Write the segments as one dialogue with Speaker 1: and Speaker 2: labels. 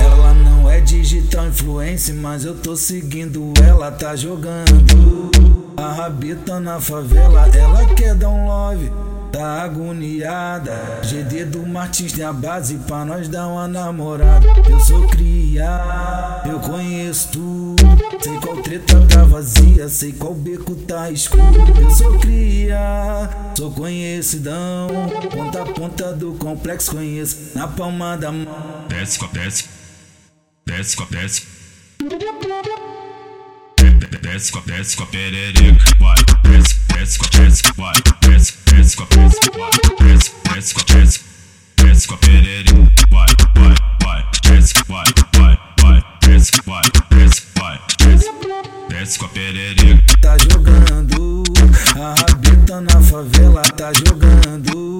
Speaker 1: Ela não é digital influencer, mas eu tô seguindo ela, tá jogando. A rabita na favela, ela quer dar um love, tá agoniada. GD do Martins tem a base pra nós dar uma namorada. Eu sou cria, eu conheço tudo. Sei qual treta tá vazia, sei qual beco tá escuro. Eu sou cria, sou conhecidão. Ponta a ponta do complexo, conheço na palma da mão.
Speaker 2: desce, desce, desce, desce. Desce, co- desce com a perereca, vai, desce, desce, co- desce, vai, desce, desce, co- desce, vai, desce, desce, co- desce, desce com a perereca, vai,
Speaker 1: favela tá jogando.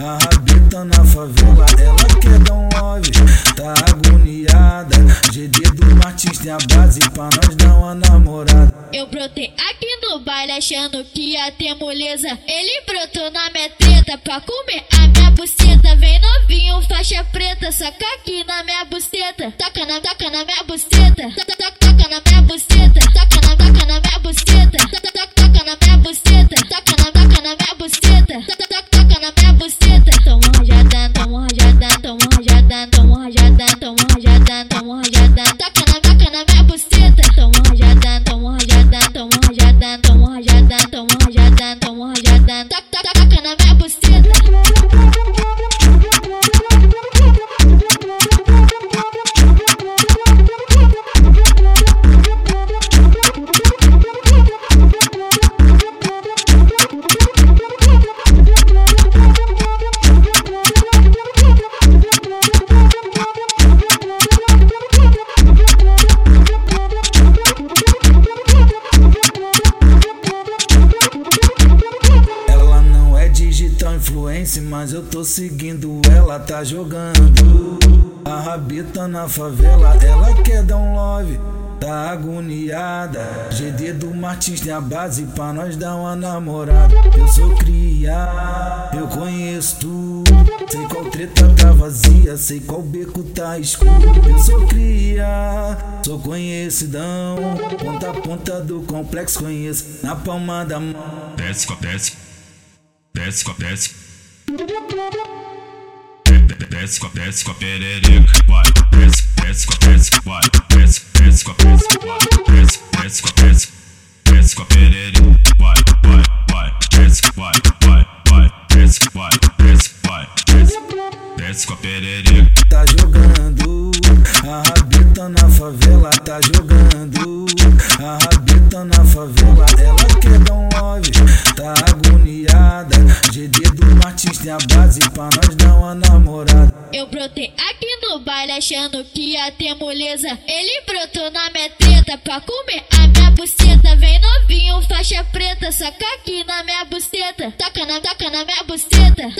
Speaker 1: A rabita na favela, ela quer dar um love, tá agoniada. GD do Martins tem a base pra nós dar uma namorada.
Speaker 3: Eu brotei aqui no baile achando que ia ter moleza. Ele brotou na minha treta pra comer a minha buceta. Vem novinho, faixa preta, saca aqui na minha buceta. Toca na, toca na minha buceta. Toca, toca,
Speaker 1: influencer, mas eu tô seguindo ela, tá jogando. A rabita na favela, ela quer dar um love, tá agoniada. GD do Martins tem a base pra nós dar uma namorada. Eu sou cria, eu conheço tudo. Sei qual treta tá vazia, sei qual beco tá escuro. Eu sou cria, sou conhecidão. Ponta a ponta do complexo, conheço na palma da mão.
Speaker 2: desce, desce, desce, co- desce. Desce, co- desce com a perereca, vai, desce, desce, co- desce, vai, desce, desce, co- desce, vai, desce, desce, co- desce, desce com a perereca, vai, vai, vai, desce, vai, vai, vai, desce, vai, desce, vai, desce, desce com a perereca.
Speaker 1: tá jogando. A rabita na favela tá jogando. A rabita na favela, ela quer dar um love, tá agoniada. GD do Martins tem a base pra nós dar uma namorada.
Speaker 3: Eu brotei aqui no baile achando que ia ter moleza. Ele brotou na minha treta pra comer a minha buceta. Vem novinho, faixa preta, saca aqui na minha buceta. Toca na, toca na minha buceta.